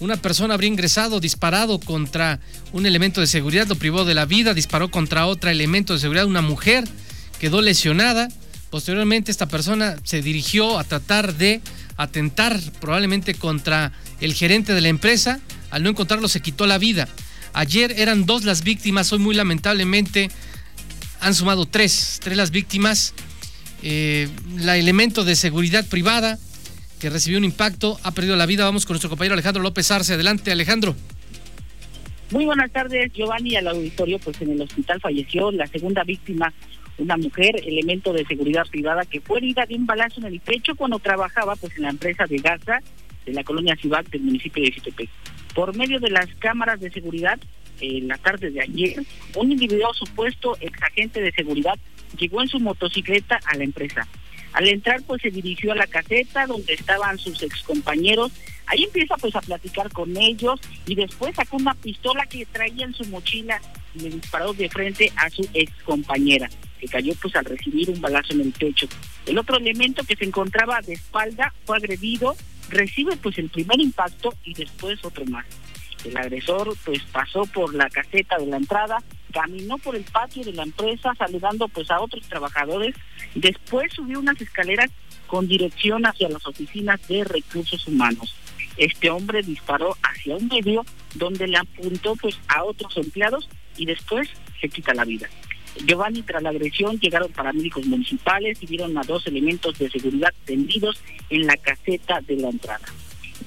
una persona habría ingresado, disparado contra un elemento de seguridad, lo privó de la vida, disparó contra otro elemento de seguridad, una mujer quedó lesionada. Posteriormente esta persona se dirigió a tratar de atentar probablemente contra el gerente de la empresa. Al no encontrarlo se quitó la vida. Ayer eran dos las víctimas, hoy muy lamentablemente han sumado tres, tres las víctimas. Eh, la elemento de seguridad privada que recibió un impacto ha perdido la vida. Vamos con nuestro compañero Alejandro López Arce. Adelante, Alejandro. Muy buenas tardes, Giovanni, al auditorio. Pues en el hospital falleció la segunda víctima, una mujer, elemento de seguridad privada, que fue herida de un balazo en el pecho cuando trabajaba pues en la empresa de Gaza de la colonia Cibac del municipio de Xitepec. Por medio de las cámaras de seguridad, en la tarde de ayer, un individuo supuesto ex agente de seguridad llegó en su motocicleta a la empresa. Al entrar, pues se dirigió a la caseta donde estaban sus excompañeros. Ahí empieza pues a platicar con ellos y después sacó una pistola que traía en su mochila y le disparó de frente a su excompañera, que cayó pues al recibir un balazo en el pecho. El otro elemento que se encontraba de espalda fue agredido, recibe pues el primer impacto y después otro más. El agresor pues pasó por la caseta de la entrada, caminó por el patio de la empresa saludando pues a otros trabajadores, después subió unas escaleras con dirección hacia las oficinas de recursos humanos. Este hombre disparó hacia un medio donde le apuntó pues a otros empleados y después se quita la vida. Giovanni, tras la agresión, llegaron paramédicos municipales y vieron a dos elementos de seguridad tendidos en la caseta de la entrada.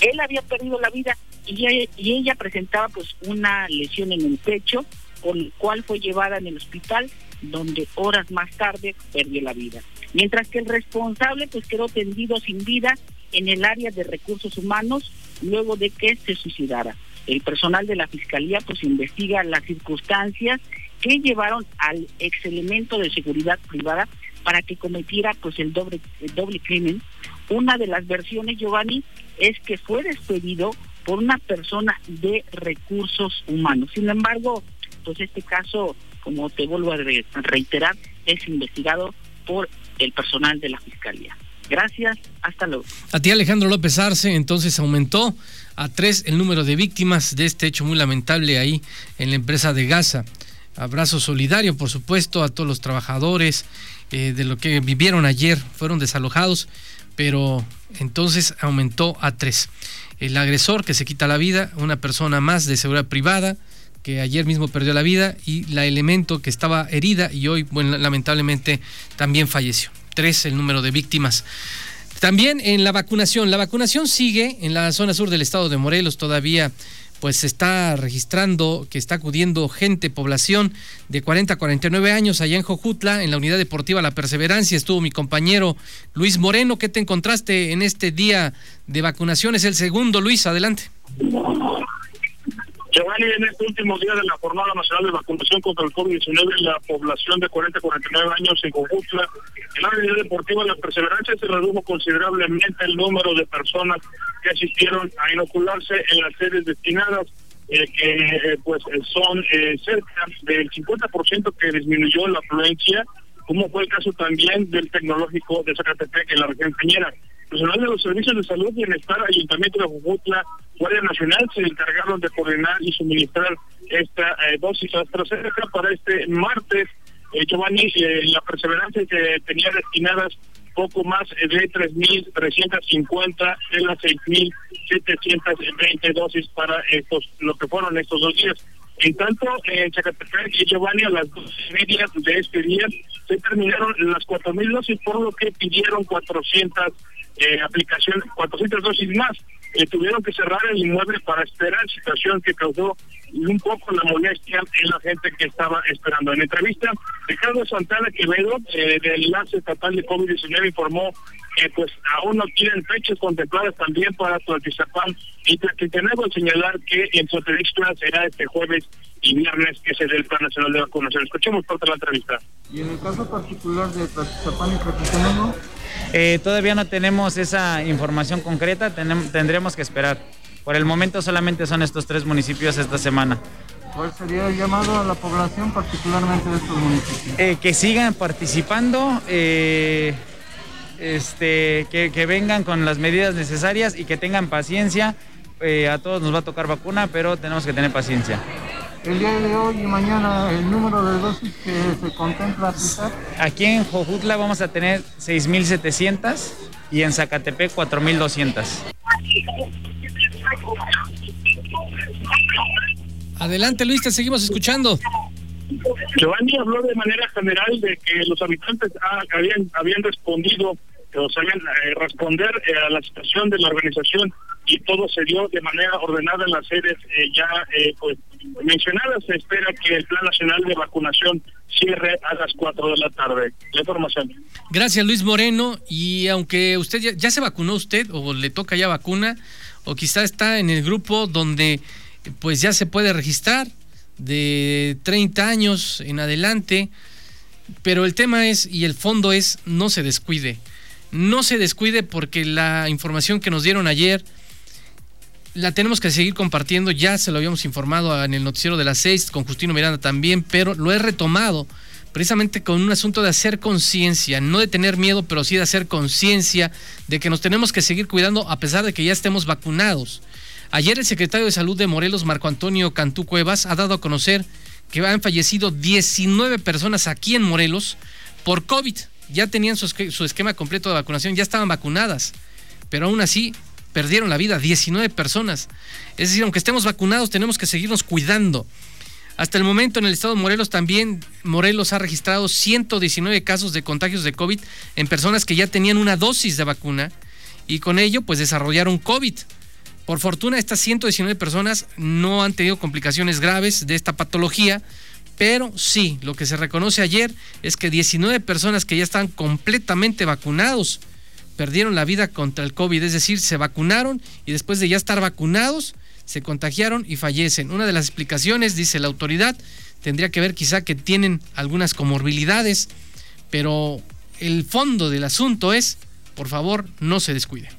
Él había perdido la vida y ella, presentaba pues una lesión en el pecho, con el cual fue llevada en el hospital, donde horas más tarde perdió la vida. Mientras que el responsable pues quedó tendido sin vida en el área de recursos humanos luego de que se suicidara. El personal de la fiscalía pues investiga las circunstancias que llevaron al ex elemento de seguridad privada para que cometiera pues el doble el doble crimen. Una de las versiones Giovanni es que fue despedido por una persona de recursos humanos. Sin embargo, pues este caso, como te vuelvo a reiterar, es investigado por el personal de la Fiscalía. Gracias, hasta luego. A ti Alejandro López Arce, entonces aumentó a tres el número de víctimas de este hecho muy lamentable ahí en la empresa de Gaza. Abrazo solidario, por supuesto, a todos los trabajadores eh, de lo que vivieron ayer, fueron desalojados, pero entonces aumentó a tres el agresor que se quita la vida, una persona más de seguridad privada que ayer mismo perdió la vida y la elemento que estaba herida y hoy bueno, lamentablemente también falleció. Tres el número de víctimas. También en la vacunación, la vacunación sigue en la zona sur del estado de Morelos todavía pues se está registrando que está acudiendo gente, población de 40 a 49 años allá en Jojutla, en la unidad deportiva La Perseverancia. Estuvo mi compañero Luis Moreno. ¿Qué te encontraste en este día de vacunación? Es el segundo, Luis, adelante. Giovanni, en este último día de la Jornada Nacional de Vacunación contra el COVID-19, la población de 40 a 49 años en Jojutla, en la unidad deportiva La Perseverancia, se redujo considerablemente el número de personas que asistieron a inocularse en las sedes destinadas, eh, que eh, pues son eh, cerca del 50% que disminuyó la afluencia, como fue el caso también del tecnológico de Zacatepec en la región cañera. Personal de los servicios de salud, bienestar, Ayuntamiento de Jujutla, Guardia Nacional se encargaron de coordinar y suministrar esta dosis AstraZeneca para este martes. Giovanni, la perseverancia que tenía destinadas poco más de 3.350 de las 6.720 dosis para estos, lo que fueron estos dos días. En tanto, en Zacatepec y Giovanni, a las dos y media de este día, se terminaron las 4.000 dosis, por lo que pidieron 400 eh, aplicaciones, 400 dosis más. Eh, tuvieron que cerrar el inmueble para esperar, situación que causó un poco la molestia en la gente que estaba esperando. En entrevista, Ricardo Santana Quevedo, eh, del enlace estatal de COVID-19, informó que pues aún no tienen fechas contempladas también para Tlaltizapán y tenemos que señalar que en Sotavixtla será este jueves y viernes que se dé el Plan Nacional de Vacunación. Escuchemos parte de la entrevista. ¿Y en el caso particular de Tlaltizapán y Tlaltizapán eh, todavía no tenemos esa información concreta, tendremos que esperar. Por el momento solamente son estos tres municipios esta semana. ¿Cuál sería el llamado a la población, particularmente de estos municipios? Eh, que sigan participando, eh, este, que, vengan con las medidas necesarias y que tengan paciencia a todos nos va a tocar vacuna, pero tenemos que tener paciencia. El día de hoy y mañana, el número de dosis que se contempla aplicar. Aquí en Jojutla vamos a tener 6.700 y en Zacatepec 4.200. Adelante Luis, te seguimos escuchando. Giovanni habló de manera general de que los habitantes ah, habían, habían respondido, o sabían eh, responder eh, a la situación de la organización y todo se dio de manera ordenada en las sedes eh, ya pues mencionadas. Se espera que el Plan Nacional de Vacunación cierre a las 4 de la tarde. La información. Gracias Luis Moreno. Y aunque usted ya, ya se vacunó usted o le toca ya vacuna o quizá está en el grupo donde pues ya se puede registrar de 30 años en adelante, pero el tema es y el fondo es no se descuide. No se descuide porque la información que nos dieron ayer la tenemos que seguir compartiendo, ya se lo habíamos informado en el noticiero de las 6 con Justino Miranda también, pero lo he retomado precisamente con un asunto de hacer conciencia, no de tener miedo, pero sí de hacer conciencia de que nos tenemos que seguir cuidando a pesar de que ya estemos vacunados. Ayer el secretario de Salud de Morelos, Marco Antonio Cantú Cuevas, ha dado a conocer que han fallecido 19 personas aquí en Morelos por COVID. Ya tenían su, esquema completo de vacunación, ya estaban vacunadas, pero aún así perdieron la vida 19 personas. Es decir, aunque estemos vacunados, tenemos que seguirnos cuidando. Hasta el momento en el estado de Morelos también, Morelos ha registrado 119 casos de contagios de COVID en personas que ya tenían una dosis de vacuna y con ello pues desarrollaron COVID. Por fortuna, estas 119 personas no han tenido complicaciones graves de esta patología, pero sí, lo que se reconoce ayer es que 19 personas que ya están completamente vacunados perdieron la vida contra el COVID, es decir, se vacunaron y después de ya estar vacunados, se contagiaron y fallecen. Una de las explicaciones, dice la autoridad, tendría que ver quizá que tienen algunas comorbilidades, pero el fondo del asunto es, por favor, no se descuide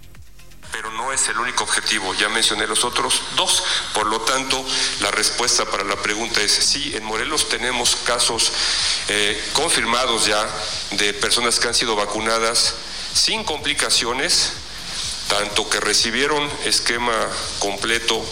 pero no es el único objetivo. Ya mencioné los otros dos. Por lo tanto, la respuesta para la pregunta es sí, en Morelos tenemos casos eh, confirmados ya de personas que han sido vacunadas sin complicaciones, tanto que recibieron esquema completo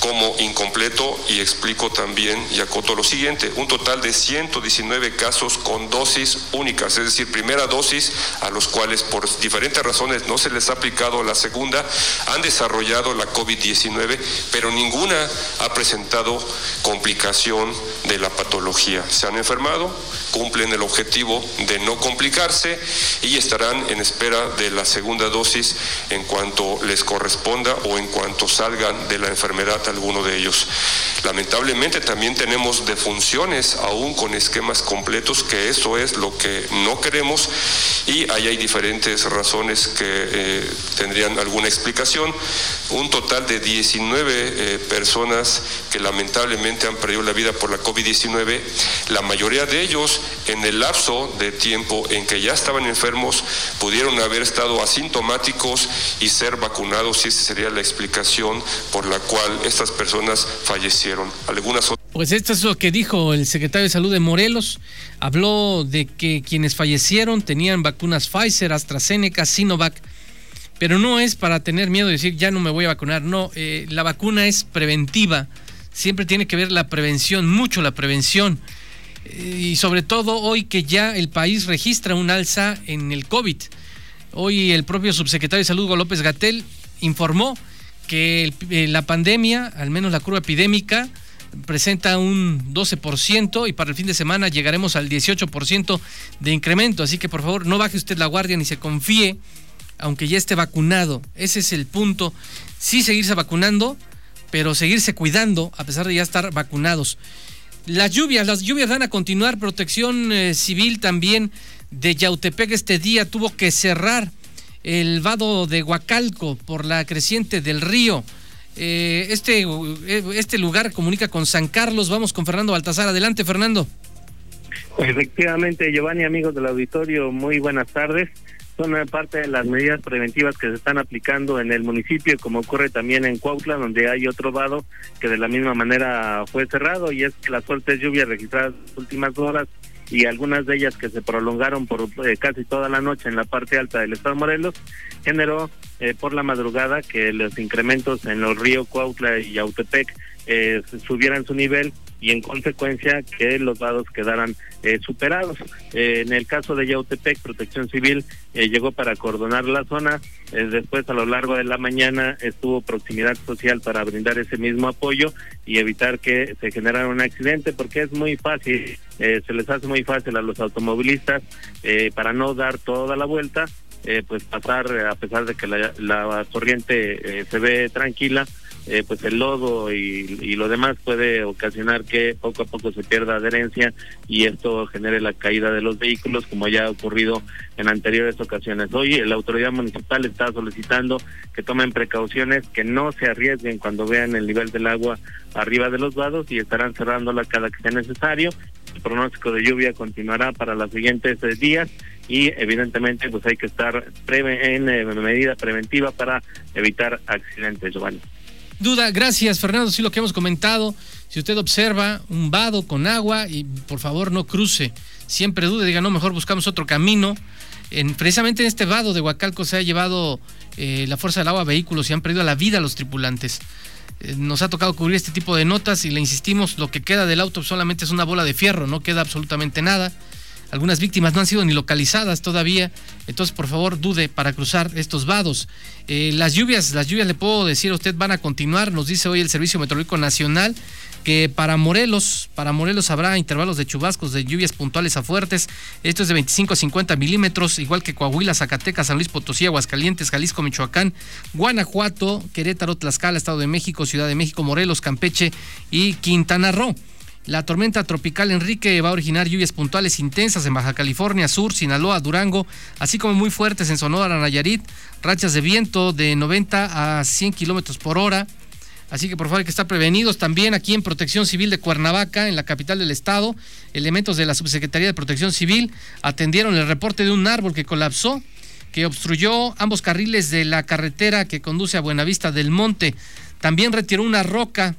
como incompleto y explico también y acoto lo siguiente, un total de 119 casos con dosis únicas, es decir, primera dosis a los cuales por diferentes razones no se les ha aplicado la segunda, han desarrollado la COVID-19, pero ninguna ha presentado complicación de la patología. Se han enfermado, cumplen el objetivo de no complicarse y estarán en espera de la segunda dosis en cuanto les corresponda o en cuanto salgan de la enfermedad alguno de ellos. Lamentablemente también tenemos defunciones aún con esquemas completos, que eso es lo que no queremos y ahí hay diferentes razones que eh, tendrían alguna explicación. Un total de 19 eh, personas que lamentablemente han perdido la vida por la COVID-19, la mayoría de ellos en el lapso de tiempo en que ya estaban enfermos pudieron haber estado asintomáticos y ser vacunados y esa sería la explicación por la cual personas fallecieron. Pues esto es lo que dijo el secretario de Salud de Morelos. Habló de que quienes fallecieron tenían vacunas Pfizer, AstraZeneca, Sinovac, pero no es para tener miedo de decir ya no me voy a vacunar. No, eh, la vacuna es preventiva. Siempre tiene que ver la prevención, mucho la prevención. Eh, y sobre todo hoy que ya el país registra un alza en el COVID. Hoy el propio subsecretario de Salud, López Gatel, informó que eh, la pandemia, al menos la curva epidémica, presenta un 12% y para el fin de semana llegaremos al 18% de incremento. Así que por favor no baje usted la guardia ni se confíe, aunque ya esté vacunado. Ese es el punto. Sí seguirse vacunando, pero seguirse cuidando a pesar de ya estar vacunados. Las lluvias, las lluvias van a continuar. Protección eh, Civil también de Yautepec este día tuvo que cerrar el vado de Huacalco por la creciente del río. Eh, este, eh, este lugar comunica con San Carlos. Vamos con Fernando Baltasar. Adelante, Fernando. Efectivamente, Giovanni, amigos del auditorio, muy buenas tardes. Son parte de las medidas preventivas que se están aplicando en el municipio, como ocurre también en Cuautla, donde hay otro vado que de la misma manera fue cerrado, y es que las fuertes lluvias registradas en las últimas horas y algunas de ellas que se prolongaron por eh, casi toda la noche en la parte alta del estado Morelos, generó eh, por la madrugada que los incrementos en los ríos Cuautla y Yautepec eh, subieran su nivel y en consecuencia que los vados quedaran eh, superados. Eh, en el caso de Yautepec, Protección Civil eh, llegó para coordonar la zona, después a lo largo de la mañana estuvo proximidad social para brindar ese mismo apoyo y evitar que se generara un accidente porque es muy fácil, se les hace muy fácil a los automovilistas para no dar toda la vuelta, pues pasar a pesar de que la, la corriente se ve tranquila, eh, pues el lodo y, lo demás puede ocasionar que poco a poco se pierda adherencia y esto genere la caída de los vehículos como ya ha ocurrido en anteriores ocasiones. Hoy la autoridad municipal está solicitando que tomen precauciones, que no se arriesguen cuando vean el nivel del agua arriba de los vados y estarán cerrándola cada que sea necesario. El pronóstico de lluvia continuará para los siguientes eh, días y evidentemente pues hay que estar en eh, medida preventiva para evitar accidentes, Giovanni duda. Gracias, Fernando. Sí, lo que hemos comentado. Si usted observa un vado con agua, y por favor no cruce. Siempre dude, diga, no, mejor buscamos otro camino. En, precisamente en este vado de Huacalco se ha llevado eh, la fuerza del agua a vehículos y han perdido la vida los tripulantes. Eh, nos ha tocado cubrir este tipo de notas y le insistimos, lo que queda del auto solamente es una bola de fierro, no queda absolutamente nada. Algunas víctimas no han sido ni localizadas todavía, entonces por favor dude para cruzar estos vados. Eh, las lluvias, las lluvias le puedo decir a usted van a continuar, nos dice hoy el Servicio Meteorológico Nacional que para Morelos, para Morelos habrá intervalos de chubascos de lluvias puntuales a fuertes. Esto es de 25 a 50 milímetros, igual que Coahuila, Zacatecas, San Luis Potosí, Aguascalientes, Jalisco, Michoacán, Guanajuato, Querétaro, Tlaxcala, Estado de México, Ciudad de México, Morelos, Campeche y Quintana Roo. La tormenta tropical Enrique va a originar lluvias puntuales intensas en Baja California Sur, Sinaloa, Durango, así como muy fuertes en Sonora, Nayarit, rachas de viento de 90 a 100 kilómetros por hora. Así que por favor hay que estar prevenidos también aquí en Protección Civil de Cuernavaca, en la capital del estado. Elementos de la Subsecretaría de Protección Civil atendieron el reporte de un árbol que colapsó, que obstruyó ambos carriles de la carretera que conduce a Buenavista del Monte. También retiró una roca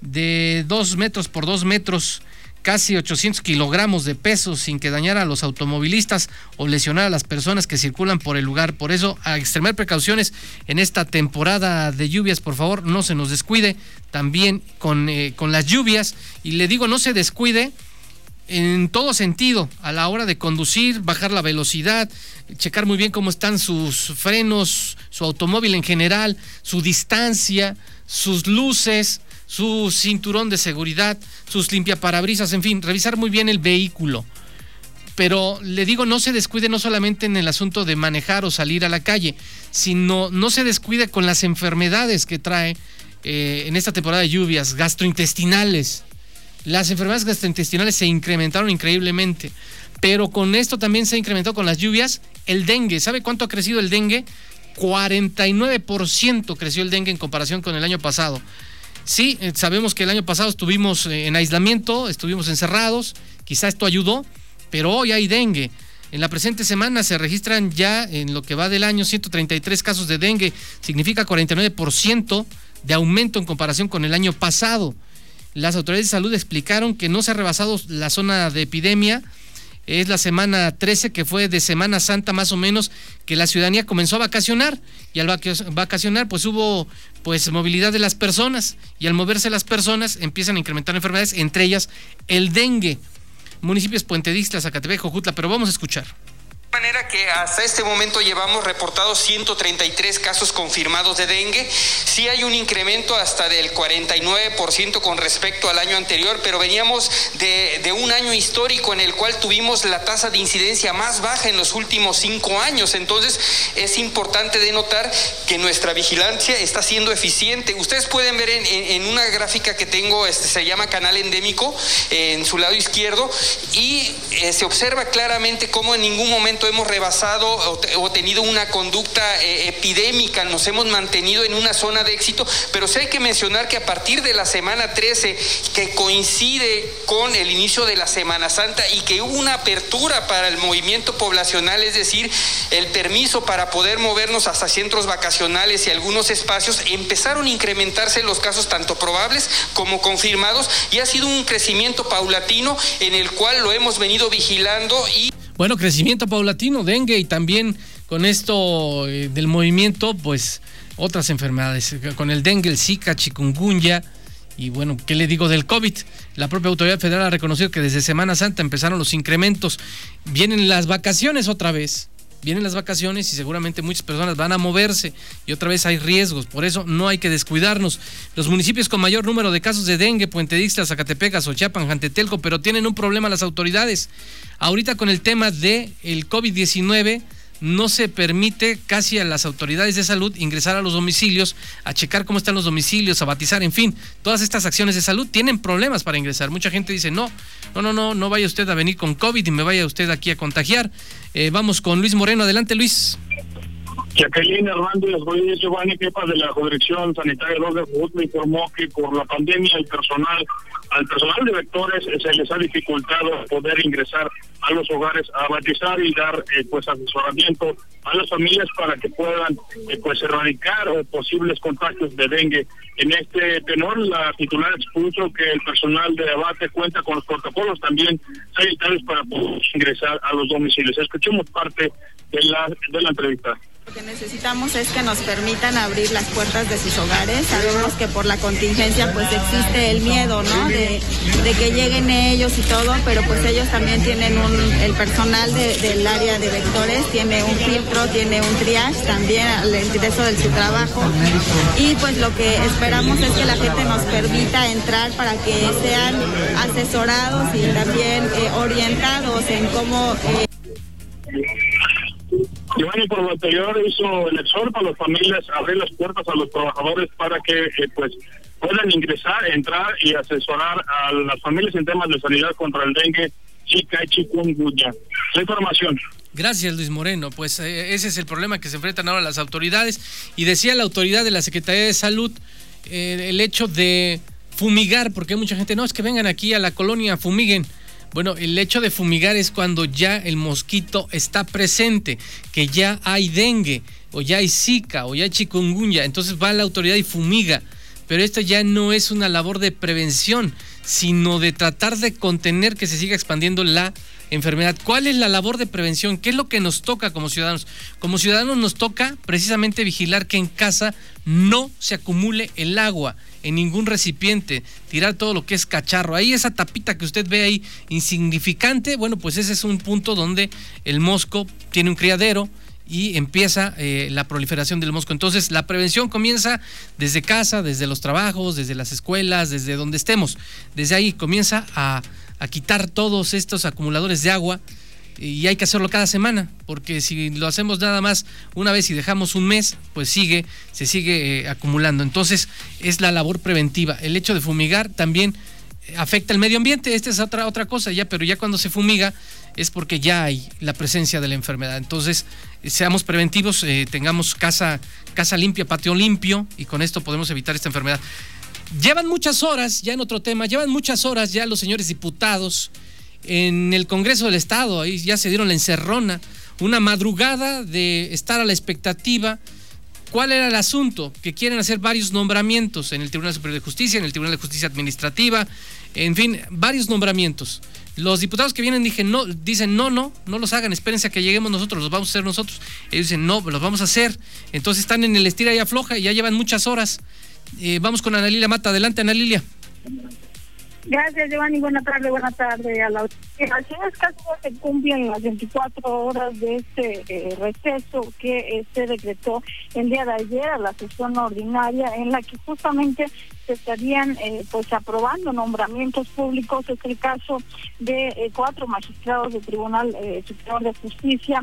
de 2 metros por 2 metros, casi 800 kilogramos de peso sin que dañara a los automovilistas o lesionara a las personas que circulan por el lugar. Por eso, a extremar precauciones en esta temporada de lluvias, por favor, no se nos descuide también con, eh, con las lluvias. Y le digo, no se descuide en todo sentido, a la hora de conducir, bajar la velocidad, checar muy bien cómo están sus frenos, su automóvil en general, su distancia, sus luces, su cinturón de seguridad, sus limpiaparabrisas, en fin, revisar muy bien el vehículo. Pero le digo, no se descuide no solamente en el asunto de manejar o salir a la calle, sino no se descuide con las enfermedades que trae eh, en esta temporada de lluvias, gastrointestinales. Las enfermedades gastrointestinales se incrementaron increíblemente, pero con esto también se ha incrementado con las lluvias el dengue. ¿Sabe cuánto ha crecido el dengue? 49% creció el dengue en comparación con el año pasado. Sí, eh, sabemos que el año pasado estuvimos eh, en aislamiento, estuvimos encerrados, quizá esto ayudó, pero hoy hay dengue. En la presente semana se registran ya en lo que va del año 133 casos de dengue, significa 49% de aumento en comparación con el año pasado. Las autoridades de salud explicaron que no se ha rebasado la zona de epidemia, es la semana 13 que fue de Semana Santa más o menos que la ciudadanía comenzó a vacacionar. Y al vacacionar pues hubo pues movilidad de las personas. Y al moverse las personas empiezan a incrementar enfermedades, entre ellas el dengue. Municipios Puente Dixtla, Zacatepec, Jojutla, pero vamos a escuchar manera que hasta este momento llevamos reportados 133 casos confirmados de dengue. Sí hay un incremento hasta del 49% con respecto al año anterior, pero veníamos de, de, un año histórico en el cual tuvimos la tasa de incidencia más baja en los últimos cinco años. Entonces es importante denotar que nuestra vigilancia está siendo eficiente. Ustedes pueden ver en, en, una gráfica que tengo, este, se llama canal endémico, en su lado izquierdo, y eh, se observa claramente cómo en ningún momento hemos rebasado o, tenido una conducta eh, epidémica, nos hemos mantenido en una zona de éxito, pero sí hay que mencionar que a partir de la semana 13, que coincide con el inicio de la Semana Santa y que hubo una apertura para el movimiento poblacional, es decir, el permiso para poder movernos hasta centros vacacionales y algunos espacios, empezaron a incrementarse los casos tanto probables como confirmados y ha sido un crecimiento paulatino en el cual lo hemos venido vigilando y... Bueno, crecimiento paulatino, dengue y también con esto eh, del movimiento, pues otras enfermedades, con el dengue, el zika, chikungunya y bueno, ¿qué le digo del COVID? La propia autoridad federal ha reconocido que desde Semana Santa empezaron los incrementos, vienen las vacaciones otra vez, vienen las vacaciones y seguramente muchas personas van a moverse y otra vez hay riesgos, por eso no hay que descuidarnos. Los municipios con mayor número de casos de dengue, Puente Dixtla, Zacatepec, Xochiapan, Jantetelco, pero tienen un problema las autoridades. Ahorita con el tema del el COVID-19 no se permite casi a las autoridades de salud ingresar a los domicilios, a checar cómo están los domicilios, a batizar, en fin, todas estas acciones de salud tienen problemas para ingresar. Mucha gente dice, no, no, no, no, no vaya usted a venir con COVID y me vaya usted aquí a contagiar. Eh, vamos con Luis Moreno, adelante Luis. Jacqueline Hernández Giovanni, jefa de la Dirección Sanitaria de Jujuy, me informó que por la pandemia el personal, al personal de vectores se les ha dificultado poder ingresar a los hogares a batizar y dar eh, pues asesoramiento a las familias para que puedan eh, pues erradicar posibles contagios de dengue. En este tenor, la titular expuso que el personal de abate cuenta con los protocolos también sanitarios para poder ingresar a los domicilios. Escuchemos parte de la, de la entrevista. Lo que necesitamos es que nos permitan abrir las puertas de sus hogares. Sabemos que por la contingencia pues existe el miedo, ¿no? De, que lleguen ellos y todo, pero pues ellos también tienen un, el personal del área de vectores tiene un filtro, tiene un triage también al ingreso de su trabajo. Y pues lo que esperamos es que la gente nos permita entrar para que sean asesorados y también eh, orientados en cómo... Eh, Giovanni por lo anterior hizo el exhorto a las familias abrir las puertas a los trabajadores para que eh, pues puedan ingresar, entrar y asesorar a las familias en temas de sanidad contra el dengue, chica y chikungunya. La información. Gracias, Luis Moreno. Pues eh, ese es el problema que se enfrentan ahora las autoridades. Y decía la autoridad de la Secretaría de Salud eh, el hecho de fumigar, porque hay mucha gente, no, es que vengan aquí a la colonia, fumiguen. Bueno, el hecho de fumigar es cuando ya el mosquito está presente, que ya hay dengue, o ya hay zika, o ya hay chikungunya. Entonces va la autoridad y fumiga. Pero esto ya no es una labor de prevención, sino de tratar de contener que se siga expandiendo la enfermedad. ¿Cuál es la labor de prevención? ¿Qué es lo que nos toca como ciudadanos? Como ciudadanos nos toca precisamente vigilar que en casa no se acumule el agua en ningún recipiente, tirar todo lo que es cacharro. Ahí esa tapita que usted ve ahí insignificante, bueno, pues ese es un punto donde el mosco tiene un criadero y empieza eh, la proliferación del mosco. Entonces, la prevención comienza desde casa, desde los trabajos, desde las escuelas, desde donde estemos. Desde ahí comienza a, a quitar todos estos acumuladores de agua y hay que hacerlo cada semana, porque si lo hacemos nada más una vez y dejamos un mes, pues sigue, se sigue eh, acumulando. Entonces es la labor preventiva. El hecho de fumigar también eh, afecta el medio ambiente, esta es otra, otra cosa ya, pero ya cuando se fumiga es porque ya hay la presencia de la enfermedad. Entonces, seamos preventivos, tengamos casa, casa limpia, patio limpio, y con esto podemos evitar esta enfermedad. Llevan muchas horas, ya en otro tema, llevan muchas horas ya los señores diputados en el Congreso del Estado, ahí ya se dieron la encerrona, una madrugada de estar a la expectativa. ¿Cuál era el asunto? Que quieren hacer varios nombramientos en el Tribunal Superior de Justicia, en el Tribunal de Justicia Administrativa, en fin, varios nombramientos. Los diputados que vienen dicen no, dicen no, no, no los hagan, espérense a que lleguemos nosotros, los vamos a hacer nosotros. Ellos dicen no, los vamos a hacer. Entonces están en el estira y afloja y ya llevan muchas horas. Eh, vamos con Ana Lilia Mata. Adelante, Ana Lilia. Gracias, Giovanni. Buenas tardes, buenas tardes a la Así es, casi se cumplen las 24 horas de este eh, receso que se decretó el día de ayer a la sesión ordinaria en la que justamente se estarían eh, pues aprobando nombramientos públicos. Es el caso de eh, cuatro magistrados del Tribunal eh, Superior de Justicia,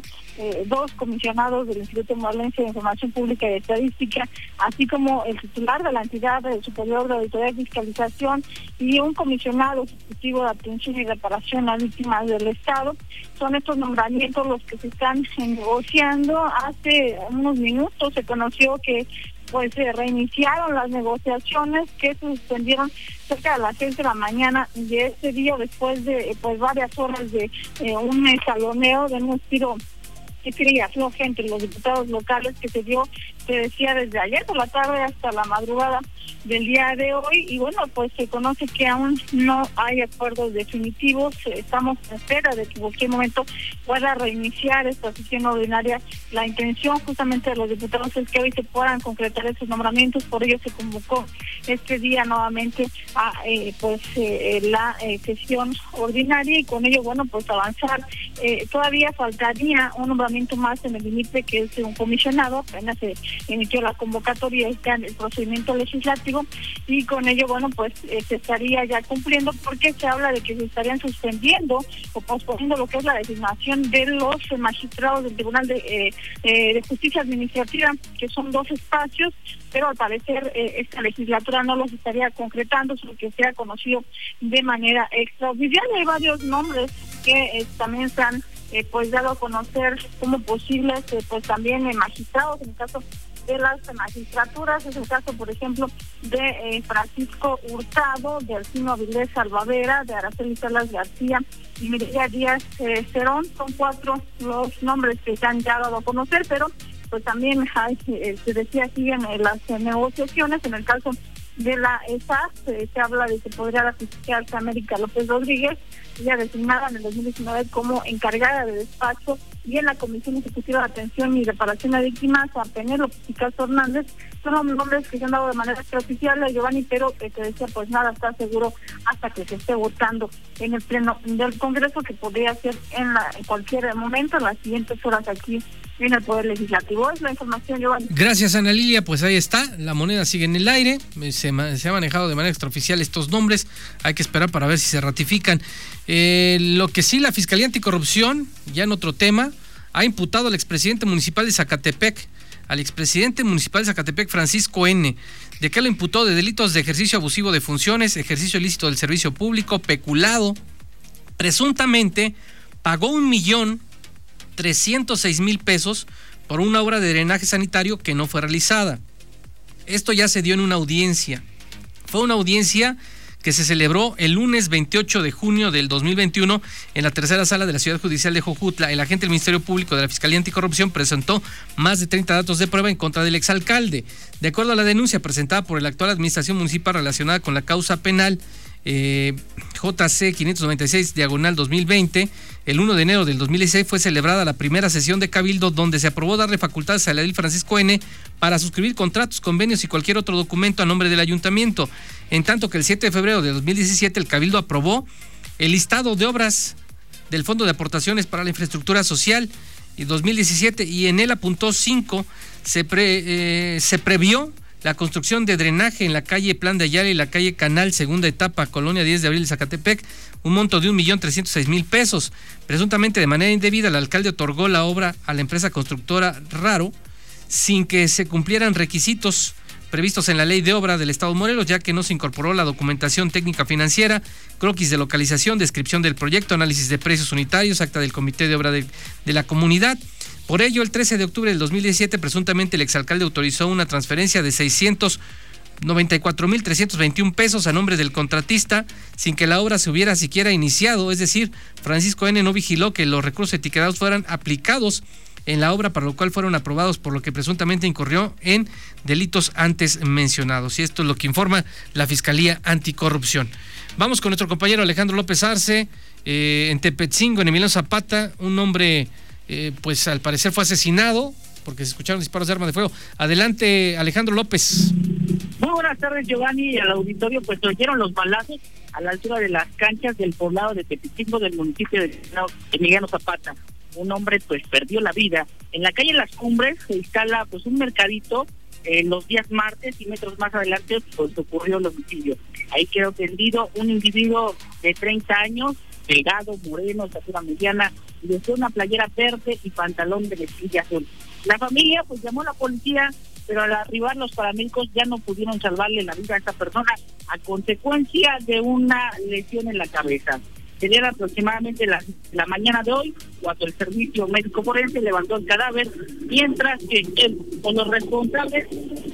dos comisionados del Instituto Morelense de Información Pública y Estadística, así como el titular de la entidad superior de auditoría y fiscalización y un comisionado sustitutivo de atención y reparación a víctimas del Estado. Son estos nombramientos los que se están negociando. Hace unos minutos se conoció que pues se reiniciaron las negociaciones que se suspendieron cerca de las seis de la mañana y ese día después de pues varias horas de eh, un saloneo de un estilo que quería entre los diputados locales que se dio se decía desde ayer por la tarde hasta la madrugada del día de hoy. Y bueno pues se conoce que aún no hay acuerdos definitivos. Estamos en espera de que en cualquier momento pueda reiniciar esta sesión ordinaria. La intención justamente de los diputados es que hoy se puedan concretar esos nombramientos. Por ello se convocó este día nuevamente a eh, pues eh, la eh, sesión ordinaria y con ello bueno pues avanzar. Todavía faltaría un nombramiento más en el límite que es un comisionado. Apenas se emitió la convocatoria está en el procedimiento legislativo. Y con ello, bueno, pues se estaría ya cumpliendo porque se habla de que se estarían suspendiendo o posponiendo lo que es la designación de los magistrados del Tribunal de, de Justicia Administrativa, que son dos espacios, pero al parecer esta legislatura no los estaría concretando, sino que sea conocido de manera extraoficial. Hay varios nombres que también se han pues dado a conocer como posibles pues también magistrados en el caso de las magistraturas. Es el caso, por ejemplo, de eh, Francisco Hurtado, de Alcino Avilés Salvadera, de Araceli Salas García y Mireya Díaz eh, Cerón. Son cuatro los nombres que se han dado a conocer, pero pues también eh, se decía siguen las negociaciones. En el caso de la ESA se habla de que podría la fiscal América López Rodríguez, ya designada en el 2019 como encargada de despacho y en la Comisión Ejecutiva de Atención y Reparación a Víctimas, a Penélope Picasso Hernández, son nombres que se han dado de manera extraoficial a Giovanni, pero que te decía, pues nada, está seguro hasta que se esté votando en el Pleno del Congreso, que podría ser en, la, en cualquier momento, en las siguientes horas aquí en el Poder Legislativo. Es la información, Giovanni. Gracias, Ana Lilia. Pues ahí está, la moneda sigue en el aire, se, se ha manejado de manera extraoficial estos nombres, hay que esperar para ver si se ratifican. Eh, lo que sí, la Fiscalía Anticorrupción, ya en otro tema, ha imputado al expresidente municipal de Zacatepec, al expresidente municipal de Zacatepec, Francisco N., de que lo imputó de delitos de ejercicio abusivo de funciones, ejercicio ilícito del servicio público, peculado. Presuntamente pagó un millón trescientos seis mil pesos por una obra de drenaje sanitario que no fue realizada. Esto ya se dio en una audiencia. Fue una audiencia que se celebró el lunes 28 de junio del 2021 en la tercera sala de la Ciudad Judicial de Jojutla. El agente del Ministerio Público de la Fiscalía Anticorrupción presentó más de 30 datos de prueba en contra del exalcalde. De acuerdo a la denuncia presentada por la actual administración municipal relacionada con la causa penal, eh, JC 596 diagonal 2020, el 1 de enero del 2016 fue celebrada la primera sesión de Cabildo donde se aprobó darle facultades a la edil Francisco N para suscribir contratos, convenios y cualquier otro documento a nombre del ayuntamiento. En tanto que el 7 de febrero de 2017 el Cabildo aprobó el listado de obras del Fondo de Aportaciones para la Infraestructura Social y 2017 y en él apuntó 5, se, eh, se previó la construcción de drenaje en la calle Plan de Ayala y la calle Canal, segunda etapa, Colonia 10 de Abril Zacatepec, un monto de 1.306.000 pesos. Presuntamente de manera indebida, el alcalde otorgó la obra a la empresa constructora Raro sin que se cumplieran requisitos previstos en la ley de obra del Estado de Morelos, ya que no se incorporó la documentación técnica financiera, croquis de localización, descripción del proyecto, análisis de precios unitarios, acta del comité de obra de, de la comunidad. Por ello, el 13 de octubre del 2017, presuntamente el exalcalde autorizó una transferencia de 694.321 pesos a nombre del contratista sin que la obra se hubiera siquiera iniciado. Es decir, Francisco N. no vigiló que los recursos etiquetados fueran aplicados en la obra, para lo cual fueron aprobados, por lo que presuntamente incurrió en delitos antes mencionados. Y esto es lo que informa la Fiscalía Anticorrupción. Vamos con nuestro compañero Alejandro López Arce, eh, en Tepetzingo, en Emiliano Zapata, un hombre eh, pues al parecer fue asesinado porque se escucharon disparos de arma de fuego. Adelante, Alejandro López. Muy buenas tardes, Giovanni, y al auditorio, pues oyeron los balazos a la altura de las canchas del poblado de Tepicingo del municipio de Emiliano Zapata. Un hombre pues perdió la vida. En la calle Las Cumbres se instala pues un mercadito en los días martes y metros más adelante pues ocurrió el homicidio. Ahí quedó tendido un individuo de 30 años, delgado, moreno, estatura mediana, de una playera verde y pantalón de mezclilla azul. La familia pues llamó a la policía, pero al arribar los paramédicos ya no pudieron salvarle la vida a esta persona a consecuencia de una lesión en la cabeza. Sería aproximadamente la, la mañana de hoy cuando el servicio médico forense levantó el cadáver, mientras que él o los responsables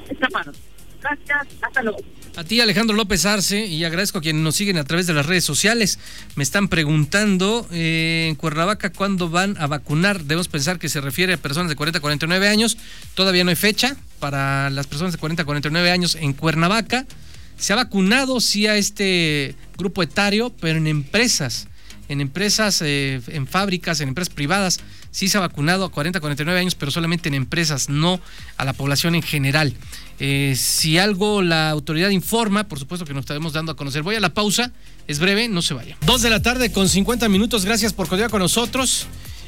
escaparon. Gracias, hasta luego. A ti, Alejandro López Arce, y agradezco a quienes nos siguen a través de las redes sociales. Me están preguntando eh, en Cuernavaca cuándo van a vacunar. Debemos pensar que se refiere a personas de 40 a 49 años. Todavía no hay fecha para las personas de 40 a 49 años en Cuernavaca. Se ha vacunado, sí, a este grupo etario, pero en empresas, en empresas, eh, en fábricas, en empresas privadas. Sí se ha vacunado a 40 a 49 años, pero solamente en empresas, no a la población en general. Eh, si algo la autoridad informa, por supuesto que nos estaremos dando a conocer. Voy a la pausa, es breve, no se vaya. Dos de la tarde con 50 minutos, gracias por continuar con nosotros.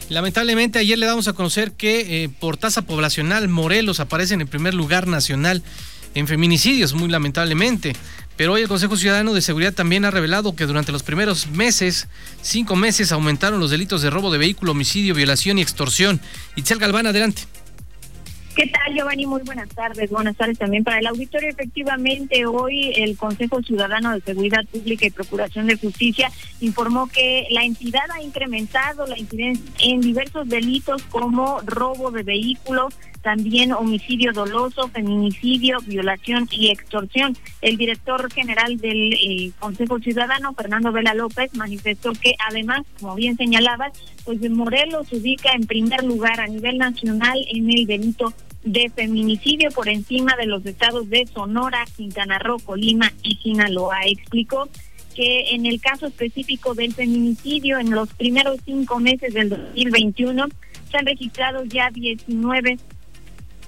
Lamentablemente ayer le damos a conocer que eh, por tasa poblacional Morelos aparece en el primer lugar nacional en feminicidios, muy lamentablemente. Pero hoy el Consejo Ciudadano de Seguridad también ha revelado que durante los primeros meses, cinco meses, aumentaron los delitos de robo de vehículo, homicidio, violación y extorsión. Itzel Galván, adelante. ¿Qué tal, Giovanni? Muy buenas tardes. Buenas tardes también para el auditorio. Efectivamente, hoy el Consejo Ciudadano de Seguridad Pública y Procuración de Justicia informó que la entidad ha incrementado la incidencia en diversos delitos como robo de vehículos, también homicidio doloso, feminicidio, violación y extorsión. El director general del eh, Consejo Ciudadano, Fernando Vela López, manifestó que además, como bien señalabas, pues Morelos se ubica en primer lugar a nivel nacional en el delito de feminicidio por encima de los estados de Sonora, Quintana Roo, Colima y Sinaloa. Explicó que en el caso específico del feminicidio, en los primeros cinco meses del 2021, se han registrado ya 19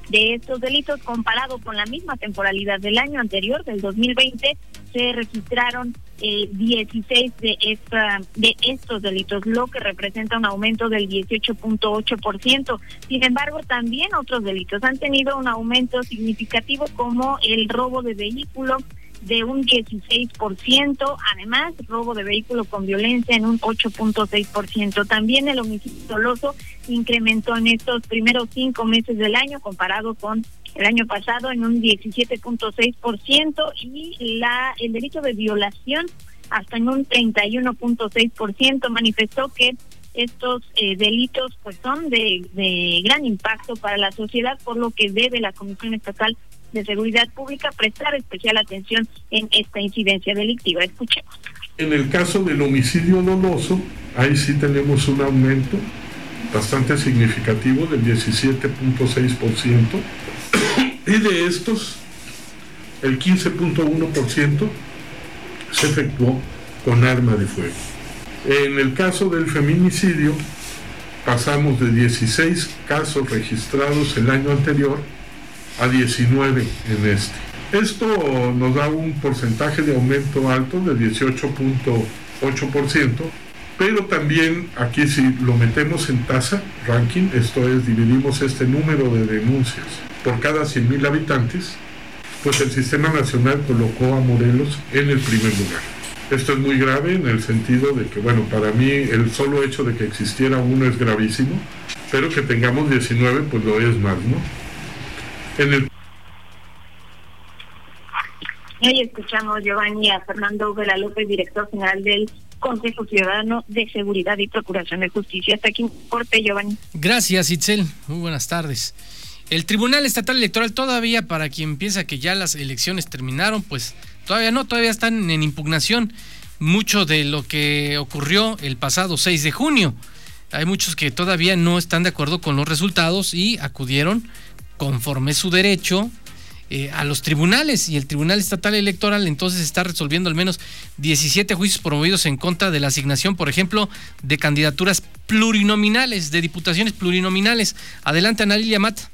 de estos delitos comparado con la misma temporalidad del año anterior, del 2020, se registraron eh, 16 de, esta, de estos delitos, lo que representa un aumento del 18.8%. Sin embargo, también otros delitos han tenido un aumento significativo como el robo de vehículo, de un 16%, además robo de vehículo con violencia en un 8.6%. También el homicidio doloso incrementó en estos primeros cinco meses del año comparado con el año pasado en un 17.6% y la el delito de violación hasta en un 31.6% manifestó que estos eh, delitos pues son de, de gran impacto para la sociedad por lo que debe la Comisión Estatal de Seguridad Pública prestar especial atención en esta incidencia delictiva. Escuchemos. En el caso del homicidio doloso, ahí sí tenemos un aumento bastante significativo del 17.6% y de estos el 15.1% se efectuó con arma de fuego. En el caso del feminicidio pasamos de 16 casos registrados el año anterior a 19 en este. Esto nos da un porcentaje de aumento alto de 18.8%, pero también aquí si lo metemos en tasa, ranking, esto es, dividimos este número de denuncias por cada 100.000 habitantes, pues el Sistema Nacional colocó a Morelos en el primer lugar. Esto es muy grave en el sentido de que, bueno, para mí el solo hecho de que existiera uno es gravísimo, pero que tengamos 19 pues lo es más, ¿no? En el Hoy escuchamos, Giovanni, a Fernando Vela López, director general del Consejo Ciudadano de Seguridad y Procuración de Justicia. Hasta aquí corte, Giovanni. Gracias, Itzel. Muy buenas tardes. El Tribunal Estatal Electoral todavía, para quien piensa que ya las elecciones terminaron, pues todavía no, todavía están en impugnación mucho de lo que ocurrió el pasado 6 de junio. Hay muchos que todavía no están de acuerdo con los resultados y acudieron conforme su derecho eh, a los tribunales y el Tribunal Estatal Electoral entonces está resolviendo al menos 17 juicios promovidos en contra de la asignación, por ejemplo, de candidaturas plurinominales, de diputaciones plurinominales. Adelante, Analilia Mata.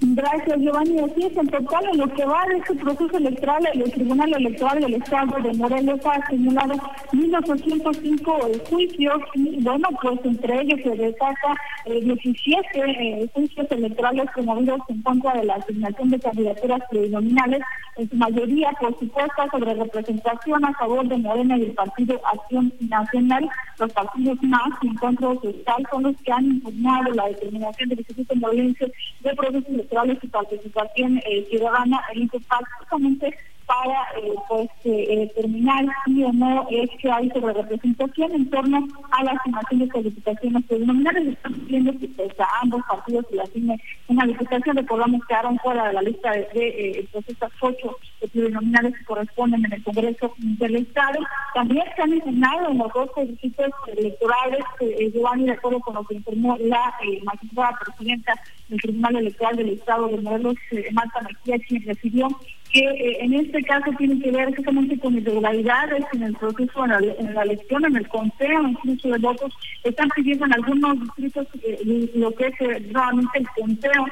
Gracias, Giovanni. Así es, en total, en lo que va de este proceso electoral, el Tribunal Electoral del Estado de Morelos ha acumulado 1.805 juicios y, bueno, pues entre ellos se destaca 17 eh, juicios electorales promovidos en contra de la asignación de candidaturas plurinominales, en su mayoría, por supuesto, sobre representación a favor de Morena y el Partido Acción Nacional. Los partidos más en contra tal son los que han impugnado la determinación del Instituto Morelense de procesos electorales y participación eh, ciudadana, el INPEPAC, justamente para eh, pues eh, determinar si o no es que hay sobre representación en torno a la asignación de calificaciones plurinominales. Estamos viendo que pues, a ambos partidos se le asigne una diputación, recordamos que quedaron fuera de la lista de, de pues, estas ocho que corresponden en el Congreso del Estado. También se han impugnado en los dos requisitos electorales, eh, Giovanni, de acuerdo con lo que informó la magistrada presidenta del Tribunal Electoral del Estado de Morelos, Marta Mejía, quien recibió que eh, en este caso tiene que ver justamente con irregularidades en el proceso, en la, elección, en el conteo, incluso de votos. Están pidiendo en algunos distritos eh, lo que es eh, nuevamente el conteo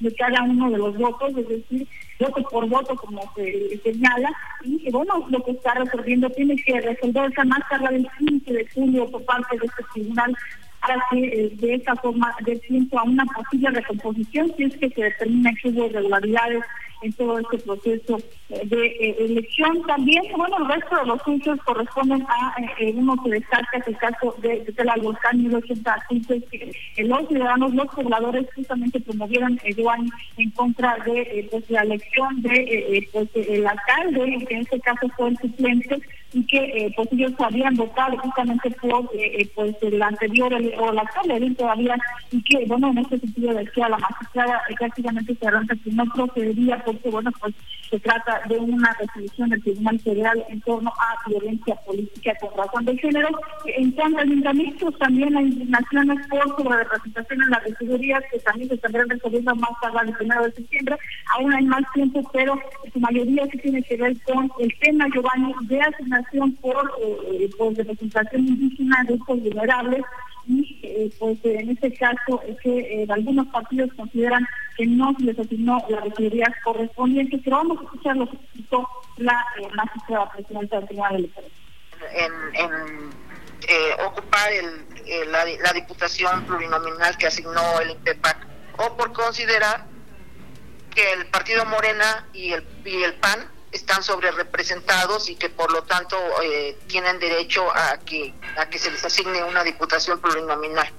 de cada uno de los votos, es decir, voto por voto, como se señala, y bueno, lo que está resolviendo tiene que resolverse más tarde del 15 de julio por parte de este tribunal para que de esa forma dé tiempo a una posible recomposición si es que se determina que hubo irregularidades en todo este proceso eh, de eh, elección. También, bueno, el resto de los juicios corresponden a eh, uno que destaca, es el caso de, de el Volcán 1080 juicios que los ciudadanos, los pobladores justamente promovieron Juan en contra de pues, la elección de pues, el alcalde, que en este caso fue el suplente, y que pues ellos habían votado justamente por pues el anterior o el actual todavía y que bueno en este sentido decía la magistrada prácticamente se que no procedería porque bueno pues se trata de una resolución del Tribunal Federal en torno a violencia política por razón de género. En cuanto a ayuntamientos, también hay indignaciones por sobre representación en la regiduría que también se estarán resolviendo más tarde el primero de septiembre. Aún hay más tiempo, pero su mayoría sí tiene que ver con el tema, Giovanni, de asignación por, eh, por representación indígena de estos vulnerables y eh, pues en este caso es que eh, algunos partidos consideran que no se les asignó la regiduría correspondiente, pero vamos a escuchar lo que explicó la eh, magistrada presidenta del Tribunal Electoral. En, en eh, ocupar el, la, la, diputación plurinominal que asignó el INPEPAC o por considerar que el partido Morena y el, y el PAN están sobre representados y que por lo tanto eh, tienen derecho a que a que se les asigne una diputación plurinominal.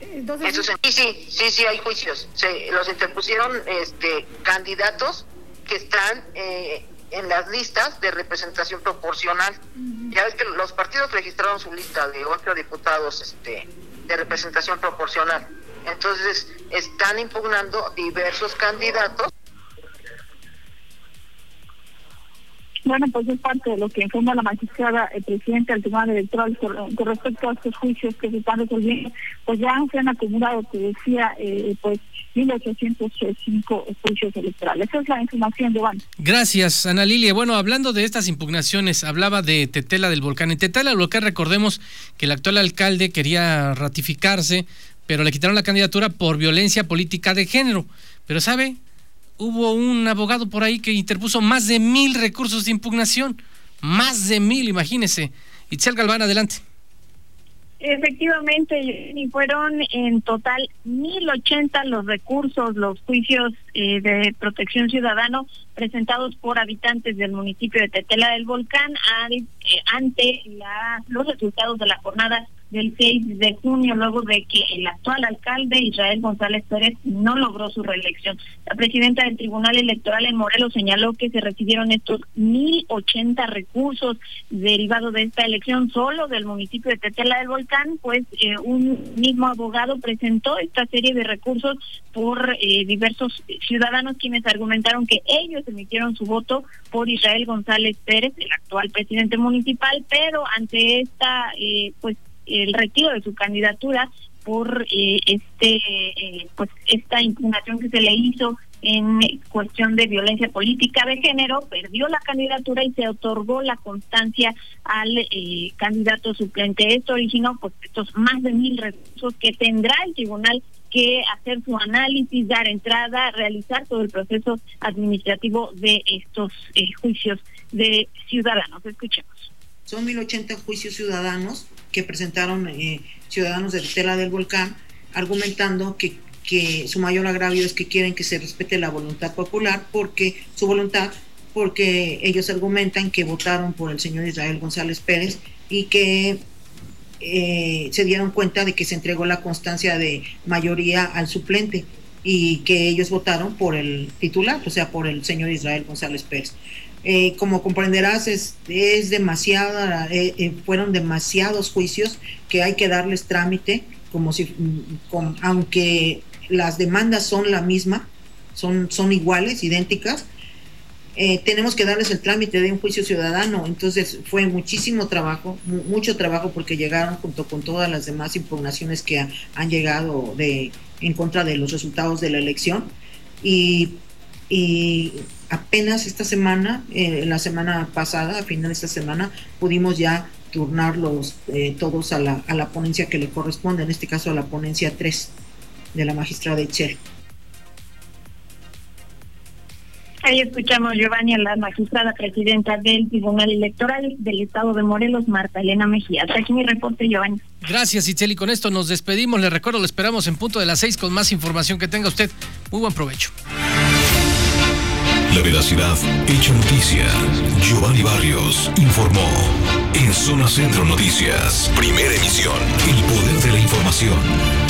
Eso sí, sí, sí, sí, hay juicios. Se, los interpusieron este, candidatos que están eh, en las listas de representación proporcional. Ya ves que los partidos registraron su lista de ocho diputados este, de representación proporcional. Entonces, están impugnando diversos candidatos Bueno, pues es parte de lo que informa la magistrada el presidente del Tribunal Electoral con, respecto a estos juicios que se están resolviendo. Pues ya se han acumulado, te decía, eh, pues 1.805 juicios electorales. Esa es la información, Giovanni. Gracias, Ana Lilia. Bueno, hablando de estas impugnaciones, hablaba de Tetela del Volcán. En Tetela del Volcán recordemos que el actual alcalde quería ratificarse, pero le quitaron la candidatura por violencia política de género. Pero, ¿sabe? Hubo un abogado por ahí que interpuso más de mil recursos de impugnación. Más de mil, imagínese. Itzel Galván, adelante. Efectivamente, y fueron en total 1.080 los recursos, los juicios eh, de protección ciudadano presentados por habitantes del municipio de Tetela del Volcán eh, ante la, los resultados de la jornada del 6 de junio, luego de que el actual alcalde Israel González Pérez no logró su reelección. La presidenta del Tribunal Electoral en Morelos señaló que se recibieron estos 1.080 recursos derivados de esta elección solo del municipio de Tetela del Volcán, pues eh, un mismo abogado presentó esta serie de recursos por eh, diversos ciudadanos quienes argumentaron que ellos emitieron su voto por Israel González Pérez, el actual presidente municipal, pero ante esta eh, pues el retiro de su candidatura por eh, este eh, pues esta impugnación que se le hizo en cuestión de violencia política de género, perdió la candidatura y se otorgó la constancia al eh, candidato suplente. Esto originó pues estos más de mil recursos que tendrá el tribunal que hacer su análisis, dar entrada, realizar todo el proceso administrativo de estos eh, juicios de ciudadanos. Escuchemos. Son 1080 juicios ciudadanos que presentaron eh, ciudadanos de Tela del Volcán, argumentando que, que su mayor agravio es que quieren que se respete la voluntad popular, porque su voluntad, porque ellos argumentan que votaron por el señor Israel González Pérez y que eh, se dieron cuenta de que se entregó la constancia de mayoría al suplente y que ellos votaron por el titular, o sea, por el señor Israel González Pérez. Eh, como comprenderás, es, es demasiada, eh, fueron demasiados juicios que hay que darles trámite, como si, mm, aunque las demandas son la misma, son, son iguales, idénticas, eh, tenemos que darles el trámite de un juicio ciudadano. Entonces fue muchísimo trabajo, mucho trabajo porque llegaron junto con todas las demás impugnaciones que han llegado de, en contra de los resultados de la elección. Y, apenas esta semana, eh, la semana pasada, a final de esta semana, pudimos ya turnarlos eh, todos a la, a la ponencia que le corresponde, en este caso a la ponencia 3 de la magistrada Echel. Ahí escuchamos, Giovanni, a la magistrada presidenta del Tribunal Electoral del Estado de Morelos, Marta Elena Mejía. Hasta aquí mi reporte, Giovanni. Gracias, Itzel. con esto nos despedimos. Le recuerdo, lo esperamos en punto de las seis con más información que tenga usted. Muy buen provecho. La veracidad hecha noticia. Giovanni Barrios informó. En Zona Centro Noticias, primera emisión. El poder de la información.